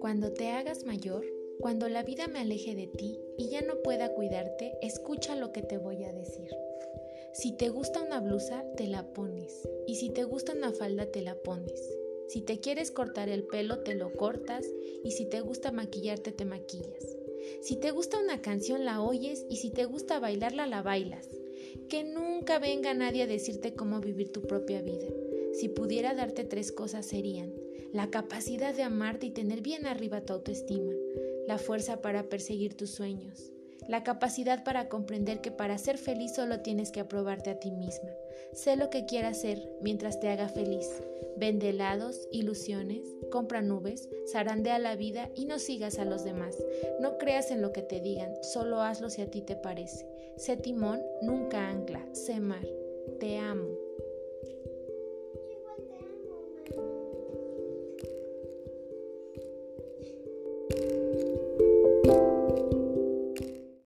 Cuando te hagas mayor, cuando la vida me aleje de ti y ya no pueda cuidarte, escucha lo que te voy a decir. Si te gusta una blusa, te la pones. Y si te gusta una falda, te la pones. Si te quieres cortar el pelo, te lo cortas. Y si te gusta maquillarte, te maquillas. Si te gusta una canción, la oyes. Y si te gusta bailarla, la bailas. Que nunca venga nadie a decirte cómo vivir tu propia vida. Si pudiera darte tres cosas serían la capacidad de amarte y tener bien arriba tu autoestima, la fuerza para perseguir tus sueños, la capacidad para comprender que para ser feliz solo tienes que aprobarte a ti misma. Sé lo que quieras ser mientras te haga feliz. Vende helados, ilusiones, compra nubes, zarandea la vida y no sigas a los demás. No creas en lo que te digan, solo hazlo si a ti te parece. Sé timón, nunca ancla, sé mar. Te amo.